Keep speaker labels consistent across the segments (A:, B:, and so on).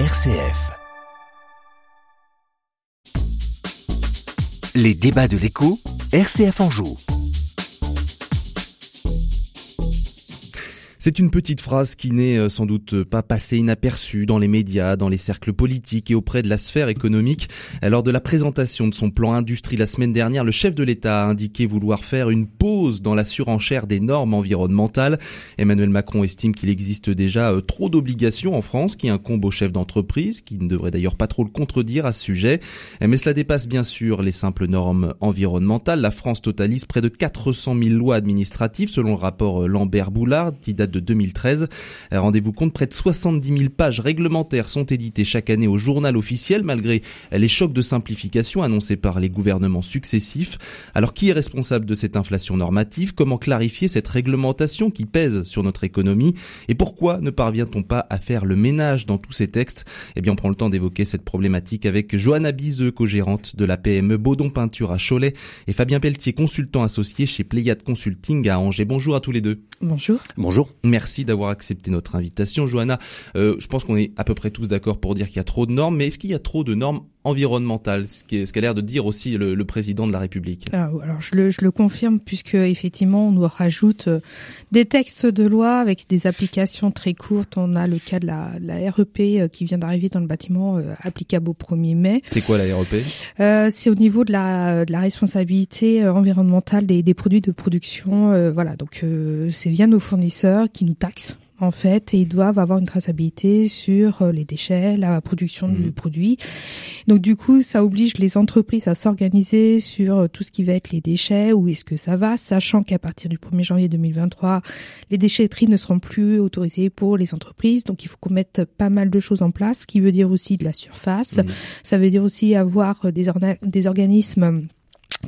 A: RCF. Les débats de l'écho, RCF en joue.
B: C'est une petite phrase qui n'est euh, sans doute pas passée inaperçue dans les médias, dans les cercles politiques et auprès de la sphère économique. Lors de la présentation de son plan industrie la semaine dernière, le chef de l'État a indiqué vouloir faire une pause dans la surenchère des normes environnementales. Emmanuel Macron estime qu'il existe déjà euh, trop d'obligations en France qui incombent aux chefs d'entreprise, qui ne devraient d'ailleurs pas trop le contredire à ce sujet. Mais cela dépasse bien sûr les simples normes environnementales. La France totalise près de 400 000 lois administratives selon le rapport euh, Lambert-Boulard qui date de 2013. Rendez-vous compte, près de 70 000 pages réglementaires sont éditées chaque année au journal officiel malgré les chocs de simplification annoncés par les gouvernements successifs. Alors qui est responsable de cette inflation normative? Comment clarifier cette réglementation qui pèse sur notre économie? Et pourquoi ne parvient-on pas à faire le ménage dans tous ces textes? Eh bien, on prend le temps d'évoquer cette problématique avec Johanna Bizeux, co-gérante de la PME Baudon Peinture à Cholet, et Fabien Pelletier, consultant associé chez Pléiade Consulting à Angers. Bonjour à tous les deux.
C: Bonjour.
B: Bonjour. Merci d'avoir accepté notre invitation, Johanna. Euh, je pense qu'on est à peu près tous d'accord pour dire qu'il y a trop de normes, mais est-ce qu'il y a trop de normes environnementales, ce qu'a l'air de dire aussi le, le président de la République
C: ah, Alors je le, je le confirme puisque effectivement on nous rajoute euh, des textes de loi avec des applications très courtes. On a le cas de la, la REP euh, qui vient d'arriver dans le bâtiment applicable au 1er mai.
B: C'est quoi la REP
C: euh, C'est au niveau de la, de la responsabilité environnementale des, des produits de production. voilà, donc c'est via nos fournisseurs qui nous taxent en fait, et ils doivent avoir une traçabilité sur euh, les déchets, la production du
B: Mhm.
C: produit. Donc du coup, ça oblige les entreprises à s'organiser sur euh, tout ce qui va être les déchets, où est-ce que ça va, sachant qu'à partir du 1er janvier 2023, les déchetteries ne seront plus autorisées pour les entreprises. Donc il faut qu'on mette pas mal de choses en place, ce qui veut dire aussi de la surface.
B: Mhm.
C: Ça veut dire aussi avoir des, orna- des organismes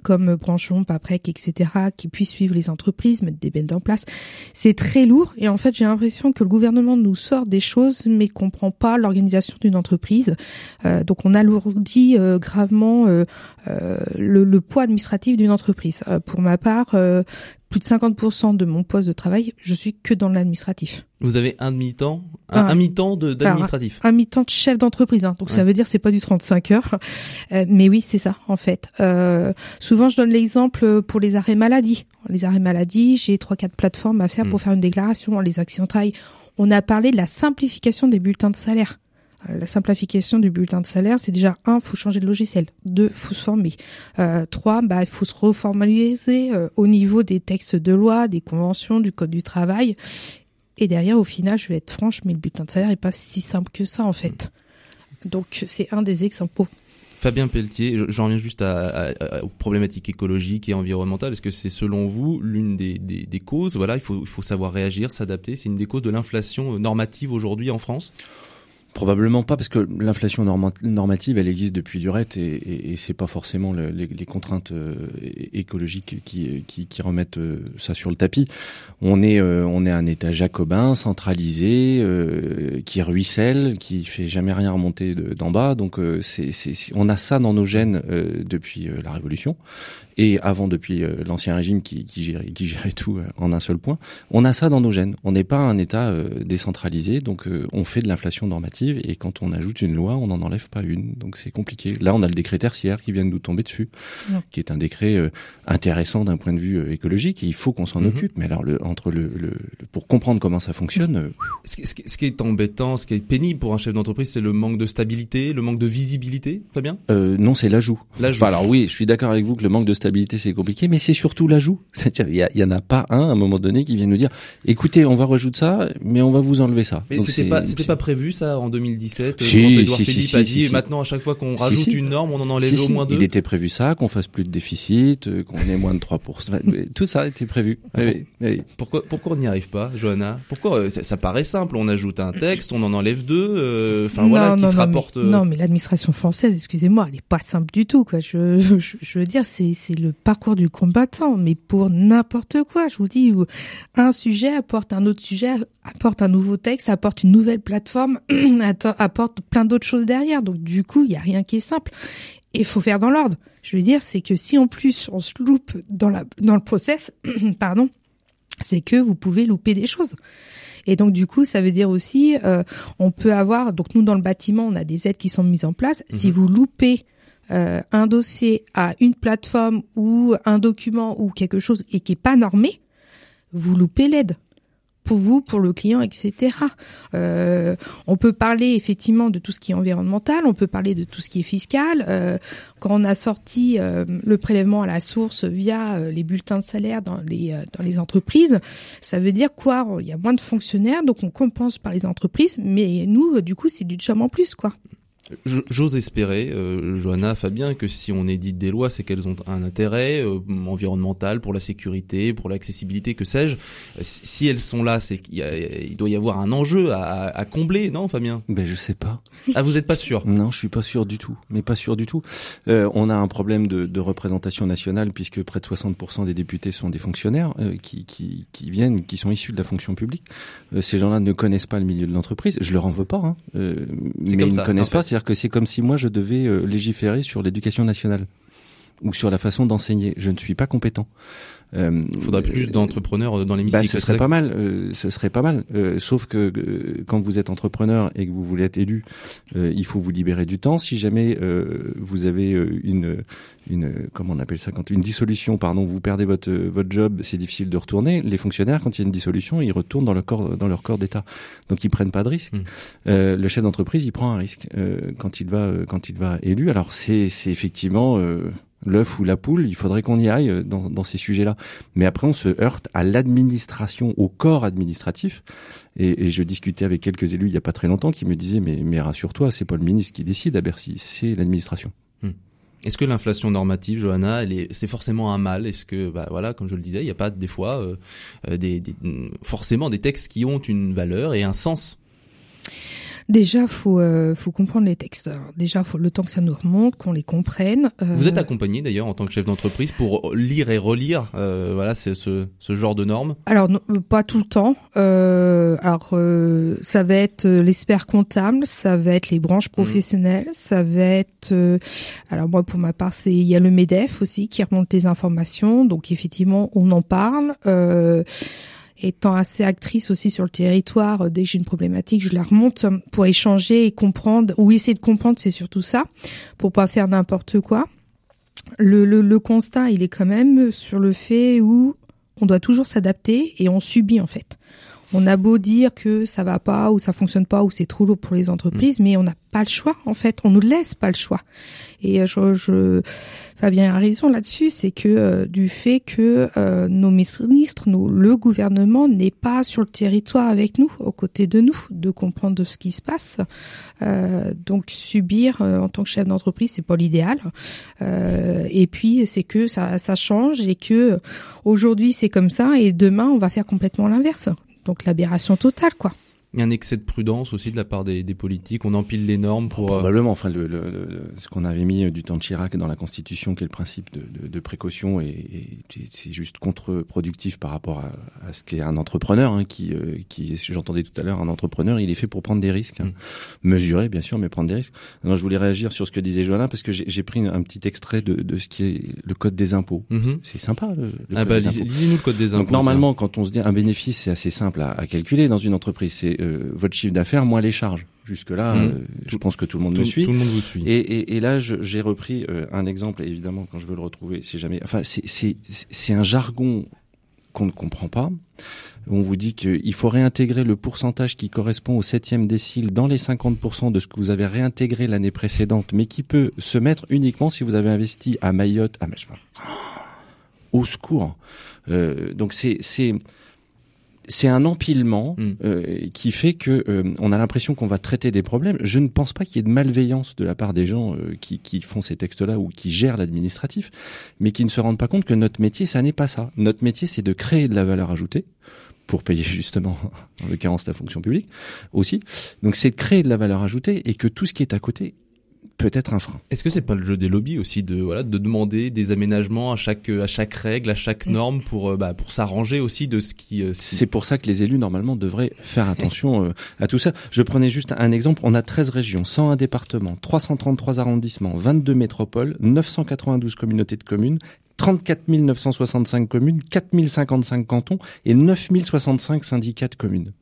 C: comme Branchon, Paprec, etc., qui puissent suivre les entreprises, mettre des bennes en place. C'est très lourd et en fait, j'ai l'impression que le gouvernement nous sort des choses, mais comprend pas l'organisation d'une entreprise. Euh, donc, on alourdit euh, gravement euh, euh, le, le poids administratif d'une entreprise. Euh, pour ma part, euh, plus de 50% de mon poste de travail, je suis que dans l'administratif.
B: Vous avez un demi-temps, un,
C: Ah.
B: un mi-temps d'administratif.
C: un mi-temps de chef d'entreprise. Hein. Donc ça veut dire c'est pas du 35 heures, Euh, mais oui c'est ça en fait. Euh, souvent je donne l'exemple pour les arrêts maladie. Les arrêts maladie, j'ai trois quatre plateformes à faire
B: Mm.
C: pour faire une déclaration. Les accidents de travail. On a parlé de la simplification des bulletins de salaire. La simplification du bulletin de salaire, c'est déjà un, faut changer de logiciel. Deux, faut se former. Euh, trois, bah il faut se reformaliser euh, au niveau des textes de loi, des conventions, du code du travail. Et derrière, au final, je vais être franche, mais le bulletin de salaire est pas si simple que ça en fait. Donc c'est un des exemples.
B: Fabien Pelletier, je- j'en reviens juste à, à- à- aux problématiques écologiques et environnementales. Est-ce que c'est selon vous l'une des, des, des causes? Voilà, il faut, il faut savoir réagir, s'adapter. C'est une des causes de l'inflation normative aujourd'hui en France?
D: Probablement pas parce que l'inflation norma- normative elle existe depuis durette et, et, et c'est pas forcément le- les, contraintes euh, écologiques qui, qui, remettent euh, ça sur le tapis. On est euh, on est un État jacobin centralisé qui ruisselle, qui fait jamais rien remonter de- d'en bas. Donc on a ça dans nos gènes depuis la Révolution et avant depuis l'ancien régime qui, qui gérait qui gérait tout en un seul point. On a ça dans nos gènes. On n'est pas un État décentralisé, donc on fait de l'inflation normative et quand on ajoute une loi, on n'en enlève pas une. Donc c'est compliqué. Là, on a le décret tertiaire qui vient de nous tomber dessus,
C: Ouais.
D: qui est un décret euh, intéressant d'un point de vue euh, écologique. Et il faut qu'on s'en
B: Mhm.
D: occupe. Mais alors, le, entre le, le, le- pour comprendre comment ça fonctionne, euh,
B: ce qui, ce qui- ce qui est embêtant, ce qui est pénible pour un chef d'entreprise, c'est le manque de stabilité, le manque de visibilité. Fabien?
D: Euh, non, c'est l'ajout.
B: L'ajout.
D: Enfin, alors oui, je suis d'accord avec vous que le manque de stabilité c'est compliqué, mais c'est surtout l'ajout. C'est-à-dire, il y, a- il y en a pas un à un moment donné qui vient nous dire, écoutez, on va rajouter ça, mais on va vous enlever ça.
B: Mais c'était pas, pas prévu ça en 2017 euh,
D: Si,
B: quand Edouard
D: si, si,
B: Philippe
D: si,
B: a dit
D: si.
B: maintenant à chaque fois qu'on rajoute
D: si.
B: une norme, on en enlève
D: Si,
B: au
D: si,
B: moins deux.
D: Il était prévu ça, qu'on fasse plus de déficit, euh, qu'on ait moins de 3%. Enfin, mais Tout ça était prévu.
B: Ah
D: Oui, oui.
B: Pourquoi, pourquoi on n'y arrive pas, Johanna? Pourquoi euh, ça, ça paraît simple On ajoute un texte, on en enlève deux. euh, Enfin voilà, qui
C: non,
B: se
C: non,
B: rapporte.
C: Mais, non, mais l'administration française, excusez-moi, elle est pas simple du tout. Quoi. Je, je, je veux dire, c'est c'est le parcours du combattant, mais pour n'importe quoi. Je vous dis, où un sujet apporte un autre sujet, apporte un nouveau texte, apporte une nouvelle plateforme, apporte plein d'autres choses derrière. Donc du coup, il y a rien qui est simple. Et il faut faire dans l'ordre. Je veux dire, c'est que si en plus on se loupe dans la dans le process, pardon, c'est que vous pouvez louper des choses. Et donc du coup, ça veut dire aussi, euh, on peut avoir, donc nous dans le bâtiment, on a des aides qui sont mises en place. Si mhm. vous loupez euh, un dossier à une plateforme ou un document ou quelque chose et qui est pas normé, vous loupez l'aide pour vous, pour le client, etc. Euh, on peut parler effectivement de tout ce qui est environnemental, on peut parler de tout ce qui est fiscal. Euh, quand on a sorti euh, le prélèvement à la source via les bulletins de salaire dans les dans entreprises, ça veut dire quoi? Il y a moins de fonctionnaires, donc on compense par les entreprises, mais nous, du coup, c'est du job en plus, quoi.
B: J'ose espérer, euh, Johanna, Fabien, que si on édite des lois, c'est qu'elles ont un intérêt euh, environnemental pour la sécurité, pour l'accessibilité, que sais-je. Si elles sont là, c'est qu'il il doit y avoir un enjeu à, à combler, non, Fabien?
D: Ben je sais pas.
B: Ah, vous êtes pas sûr?
D: Non, je suis pas sûr du tout. Mais pas sûr du tout. Euh, on a un problème de, de, représentation nationale puisque près de 60% des députés sont des fonctionnaires euh, qui, qui, qui, viennent, qui sont issus de la fonction publique. Euh, ces gens-là ne connaissent pas le milieu de l'entreprise. Je leur en veux pas, hein. mais ils ne connaissent pas c'est-à-dire que c'est comme si moi je devais euh, légiférer sur l'éducation nationale ou sur la façon d'enseigner. Je ne suis pas compétent.
B: Euh, Il faudrait plus d'entrepreneurs dans l'hémicycle.
D: Bah, ce serait pas mal. Euh, ce serait pas mal. Euh, sauf que quand vous êtes entrepreneur et que vous voulez être élu, il faut vous libérer du temps. Si jamais vous avez une une comment on appelle ça quand une dissolution, pardon, vous perdez votre votre job, c'est difficile de retourner. Les fonctionnaires, quand il y a une dissolution, ils retournent dans leur corps dans leur corps d'État. Donc ils prennent pas de risque. Mmh. le chef d'entreprise, il prend un risque quand il va quand il va élu. Alors c'est c'est effectivement l'œuf ou la poule, il faudrait qu'on y aille dans, dans ces sujets-là. Mais après, on se heurte à l'administration, au corps administratif. Et, et, je discutais avec quelques élus il y a pas très longtemps qui me disaient mais, mais rassure-toi, c'est pas le ministre qui décide à Bercy, c'est l'administration.
B: Hmm. Est-ce que l'inflation normative, Johanna, c'est forcément un mal? Est-ce que, bah voilà, comme je le disais, il n'y a pas des fois euh, euh, des, forcément des textes qui ont une valeur et un sens?
C: Déjà, faut euh, faut comprendre les textes. déjà, faut le temps que ça nous remonte, qu'on les comprenne.
B: Euh... Vous êtes accompagné d'ailleurs en tant que chef d'entreprise pour lire et relire, euh, voilà, c'est ce, ce genre de normes?
C: Alors euh, pas tout le temps. Euh, alors ça va être l'expert comptable, ça va être les branches mmh. professionnelles, ça va être. alors moi, pour ma part, c'est il y a le Medef aussi qui remonte les informations. Donc effectivement, on en parle. Euh, étant assez actrice aussi sur le territoire, euh, dès que j'ai une problématique, je la remonte pour échanger et comprendre, ou essayer de comprendre, c'est surtout ça, pour pas faire n'importe quoi. Le, le, le, constat, il est quand même sur le fait où on doit toujours s'adapter et on subit en fait. On a beau dire que ça va pas ou ça fonctionne pas ou c'est trop lourd pour les entreprises, mmh. mais on n'a pas le choix en fait. On nous laisse pas le choix. Et euh, je, je Fabien a raison là-dessus, c'est que euh, du fait que euh, nos ministres, nos, le gouvernement n'est pas sur le territoire avec nous, aux côtés de nous, de comprendre de ce qui se passe. donc subir en tant que chef d'entreprise, c'est pas l'idéal. et puis c'est que ça, ça change et que aujourd'hui c'est comme ça et demain on va faire complètement l'inverse. Donc l'aberration totale, quoi.
B: Il y a un excès de prudence aussi de la part des, des politiques. On empile les normes pour.
D: Euh, probablement. Enfin, le, le, ce qu'on avait mis du temps de Chirac dans la Constitution, qui est le principe de, de, de précaution, et, et c'est juste contre-productif par rapport à, à ce qu'est un entrepreneur, hein, qui, euh, qui j'entendais tout à l'heure, un entrepreneur, il est fait pour prendre des risques, hein. mm. mesurer bien sûr, mais prendre des risques. Alors, je voulais réagir sur ce que disait Joanna parce que j'ai pris un petit extrait de, de ce qui est le code des impôts. Mm-hmm. C'est sympa. Le,
B: ah bah, lisez-nous le code des impôts.
D: Donc normalement, quand on se dit un bénéfice, c'est assez simple à, à calculer dans une entreprise. C'est euh, votre chiffre d'affaires moins les charges. Jusque là, mmh. euh, je pense que tout le monde
B: me
D: suit.
B: Tout le monde vous suit.
D: Et, et, et là, j'ai repris euh, un exemple. évidemment, quand je veux le retrouver, c'est jamais. Enfin, c'est un jargon qu'on ne comprend pas. On vous dit qu'il faut réintégrer le pourcentage qui correspond au septième décile dans les 50% de ce que vous avez réintégré l'année précédente, mais qui peut se mettre uniquement si vous avez investi à Mayotte, à au secours. Donc c'est c'est un empilement mm. euh, qui fait que euh, on a l'impression qu'on va traiter des problèmes. Je ne pense pas qu'il y ait de malveillance de la part des gens euh, qui, qui, font ces textes-là ou qui gèrent l'administratif, mais qui ne se rendent pas compte que notre métier, ça n'est pas ça. Notre métier, c'est de créer de la valeur ajoutée pour payer justement, en l'occurrence, la fonction publique aussi. Donc c'est de créer de la valeur ajoutée et que tout ce qui est à côté peut-être un frein.
B: Est-ce que c'est pas le jeu des lobbies aussi de voilà de demander des aménagements à chaque à chaque règle, à chaque norme pour euh, bah, pour s'arranger aussi de ce qui.
D: Euh, c'est pour ça que les élus normalement devraient faire attention euh, à tout ça. Je prenais juste un exemple. On a 13 régions, 101 départements, 333 arrondissements, 22 métropoles, 992 communautés de communes, 34 965 communes, 4055 cantons et 9065 syndicats de communes.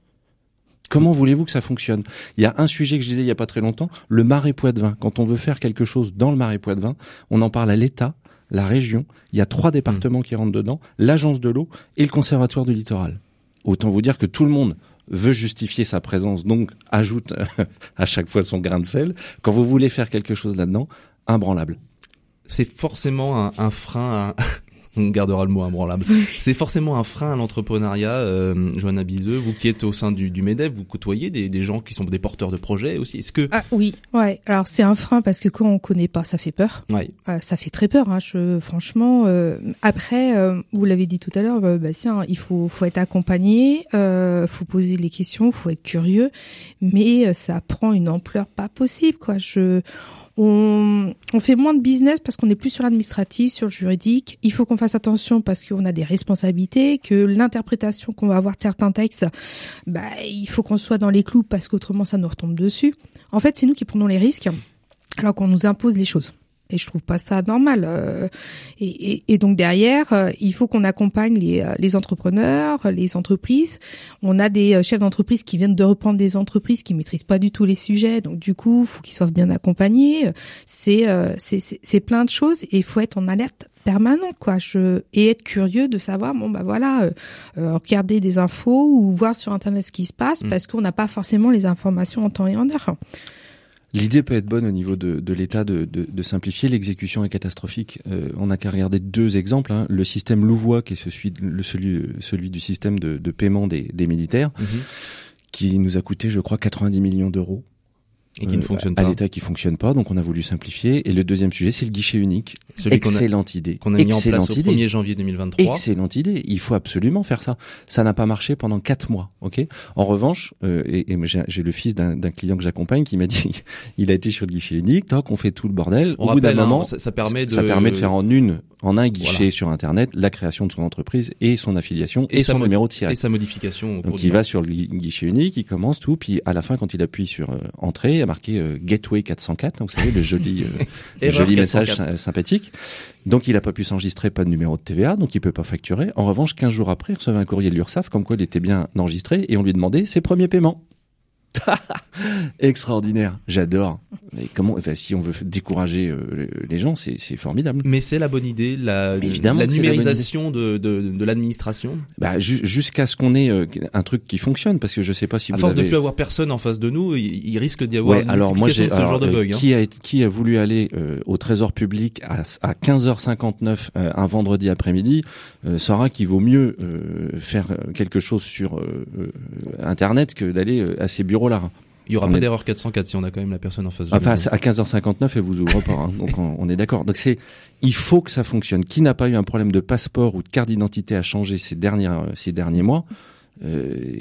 D: Comment voulez-vous que ça fonctionne? Il y a un sujet que je disais il y a pas très longtemps, le marais Poitevin. Quand on veut faire quelque chose dans le marais Poitevin, on en parle à l'État, la région. Il y a trois départements qui rentrent dedans, l'agence de l'eau et le conservatoire du littoral. Autant vous dire que tout le monde veut justifier sa présence, donc ajoute à chaque fois son grain de sel. Quand vous voulez faire quelque chose là-dedans, imbranlable.
B: C'est forcément un, un frein à, on gardera le mot imbranlable. c'est forcément un frein à l'entrepreneuriat, euh, Johanna Bizeux, vous qui êtes au sein du, du MEDEF, vous côtoyez des, des, gens qui sont des porteurs de projets aussi. Est-ce que
C: ah oui, ouais. Alors c'est un frein parce que quand on connaît pas, ça fait peur.
B: Ouais.
C: Euh, ça fait très peur. Hein. Je, franchement, euh, après, euh, vous l'avez dit tout à l'heure, bah, Bastien, il faut, faut être accompagné, euh, faut poser les questions, faut être curieux, mais euh, ça prend une ampleur pas possible, quoi. Je on, fait moins de business parce qu'on est plus sur l'administratif, sur le juridique. Il faut qu'on fasse attention parce qu'on a des responsabilités, que l'interprétation qu'on va avoir de certains textes, bah, il faut qu'on soit dans les clous parce qu'autrement ça nous retombe dessus. En fait, c'est nous qui prenons les risques alors qu'on nous impose les choses et je trouve pas ça normal. Euh, et, et, et donc derrière, euh, il faut qu'on accompagne les, euh, les, entrepreneurs, les entreprises. On a des chefs d'entreprise qui viennent de reprendre des entreprises qui maîtrisent pas du tout les sujets, donc du coup, faut qu'ils soient bien accompagnés. C'est c'est plein de choses et il faut être en alerte permanente quoi je et être curieux de savoir bon bah voilà euh, regarder des infos ou voir sur internet ce qui se passe mmh. parce qu'on n'a pas forcément les informations en temps et en heure.
D: L'idée peut être bonne au niveau de, de l'État de, de, de, simplifier. L'exécution est catastrophique. Euh, on n'a qu'à regarder deux exemples. Hein. Le système Louvois, qui est celui, le, celui, celui du système de, de paiement des, des militaires, mmh. qui nous a coûté, je crois, 90 millions d'euros
B: et qui ne fonctionne pas.
D: À l'état qui fonctionne pas, donc on a voulu simplifier. Et le deuxième sujet, c'est le guichet unique.
B: Celui
D: Excellente
B: qu a,
D: idée.
B: Qu'on a mis Excellente en place idée. au 1er janvier 2023.
D: Excellente idée. Il faut absolument faire ça. Ça n'a pas marché pendant quatre mois, ok? En revanche, euh, et, et j'ai le fils d'un client que j'accompagne qui m'a dit, il a été sur le guichet unique. Toc, on fait tout le bordel.
B: On
D: au bout d'un
B: hein,
D: moment,
B: ça, ça, permet de
D: ça permet de faire en une en un guichet voilà. sur internet la création de son entreprise et son affiliation et, et son numéro de tirette
B: et sa modification.
D: Donc il va sur le guichet unique, il commence tout, puis à la fin quand il appuie sur euh, entrée, a marqué euh, Gateway 404, donc vous savez le joli, euh, joli message sympathique. Donc il a pas pu s'enregistrer, pas de numéro de TVA, donc il peut pas facturer. En revanche, 15 jours après, il recevait un courrier de l'URSSAF comme quoi il était bien enregistré et on lui demandait ses premiers paiements. Extraordinaire, j'adore. Mais comment, enfin, si on veut décourager euh, les gens, c'est formidable.
B: Mais c'est la bonne idée, la,
D: Évidemment
B: la numérisation la de, de, de l'administration.
D: Bah, ju jusqu'à ce qu'on ait euh, un truc qui fonctionne, parce que je sais pas si
B: à
D: vous
B: force
D: avez...
B: de plus avoir personne en face de nous, il, il risque d'y avoir
D: ouais,
B: une
D: alors moi j'ai
B: ce genre de bug.
D: Euh, qui a qui a voulu aller euh, au Trésor public à, à 15h59 euh, un vendredi après-midi saura qu'il vaut mieux faire quelque chose sur internet que d'aller à
B: Il y aura on pas est... d'erreur 404 si on a quand même la personne en face de
D: enfin, à 15h59, elle vous ouvre pas. Hein, donc on, on est d'accord. Donc c'est, il faut que ça fonctionne. Qui n'a pas eu un problème de passeport ou de carte d'identité à changer ces dernières, ces derniers mois euh,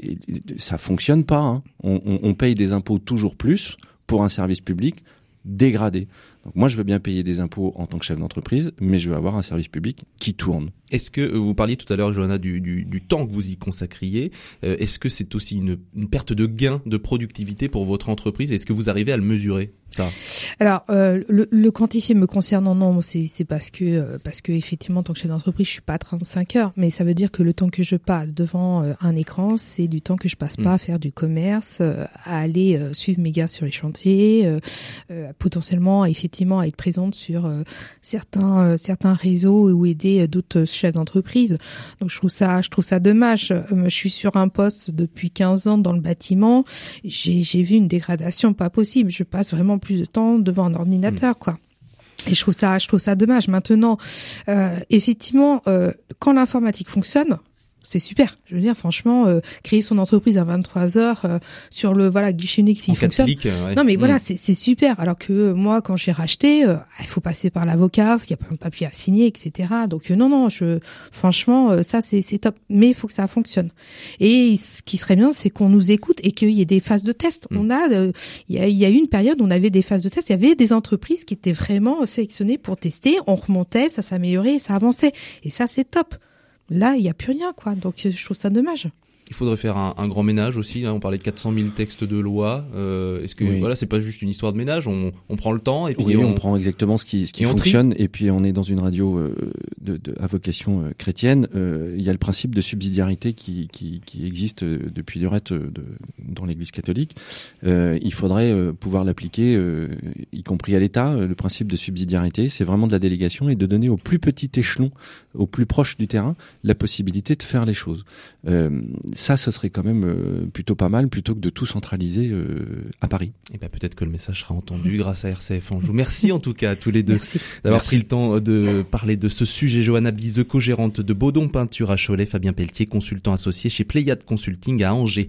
D: Ça fonctionne pas. Hein. On, on, on paye des impôts toujours plus pour un service public dégradé. Moi, je veux bien payer des impôts en tant que chef d'entreprise, mais je veux avoir un service public qui tourne.
B: Est-ce que euh, vous parliez tout à l'heure, Johanna, du, du, du, temps que vous y consacriez. Euh, Est-ce que c'est aussi une, une, perte de gain de productivité pour votre entreprise? Est-ce que vous arrivez à le mesurer ça?
C: Alors, euh, le, le, quantifier me concernant, non, c'est parce que euh, parce que effectivement, en tant que chef d'entreprise, je suis pas à 35 heures, mais ça veut dire que le temps que je passe devant euh, un écran, c'est du temps que je passe mmh. pas à faire du commerce, euh, à aller suivre mes gars sur les chantiers, potentiellement, effectivement, à être présente sur certains certains réseaux ou aider d'autres chefs d'entreprise. Donc je trouve ça je trouve ça dommage. je suis sur un poste depuis 15 ans dans le bâtiment, j'ai j'ai vu une dégradation pas possible. Je passe vraiment plus de temps devant un ordinateur, mmh. quoi. Et je trouve ça, je trouve ça dommage. Maintenant, euh, effectivement, euh, quand l'informatique fonctionne, c'est super. Je veux dire, franchement, euh, créer son entreprise à 23 heures euh, sur le voilà guichet unique s'il fonctionne.
B: Clics, ouais.
C: Non, mais voilà,
B: Mm.
C: c'est super. Alors que euh, moi, quand j'ai racheté, euh, il faut passer par l'avocat, il y a plein de papiers à signer, etc. Donc euh, non, non, je franchement, ça c'est top. Mais il faut que ça fonctionne. Et ce qui serait bien, c'est qu'on nous écoute et qu'il y ait des phases de test.
B: Mm.
C: On a, il y a, il y a eu une période où on avait des phases de test. Il y avait des entreprises qui étaient vraiment sélectionnées pour tester. On remontait, ça s'améliorait, ça avançait. Et ça, c'est top. Là, il n'y a plus rien, quoi. Donc, je trouve ça dommage.
B: Qu'il faudrait faire un, grand ménage aussi hein On parlait de 400 000 textes de loi. Euh, est-ce que voilà, c'est pas juste une histoire de ménage on, on, prend le temps et puis
D: on, prend exactement ce qui, ce qui fonctionne et puis on est dans une radio euh, de, de, à vocation euh, chrétienne. Il y a le principe de subsidiarité qui, qui, qui existe depuis durette de, dans l'Église catholique. il faudrait pouvoir l'appliquer, y compris à l'État. Le principe de subsidiarité, c'est vraiment de la délégation et de donner au plus petit échelon, au plus proche du terrain, la possibilité de faire les choses. Ça, ce serait quand même plutôt pas mal, plutôt que de tout centraliser à Paris.
B: Et ben peut-être que le message sera entendu grâce à RCF Anjou. Merci en tout cas à tous les deux d'avoir pris le temps de parler de ce sujet. Johanna Bise, co-gérante de Baudon Peinture à Cholet, Fabien Pelletier, consultant associé chez Pléiade Consulting à Angers.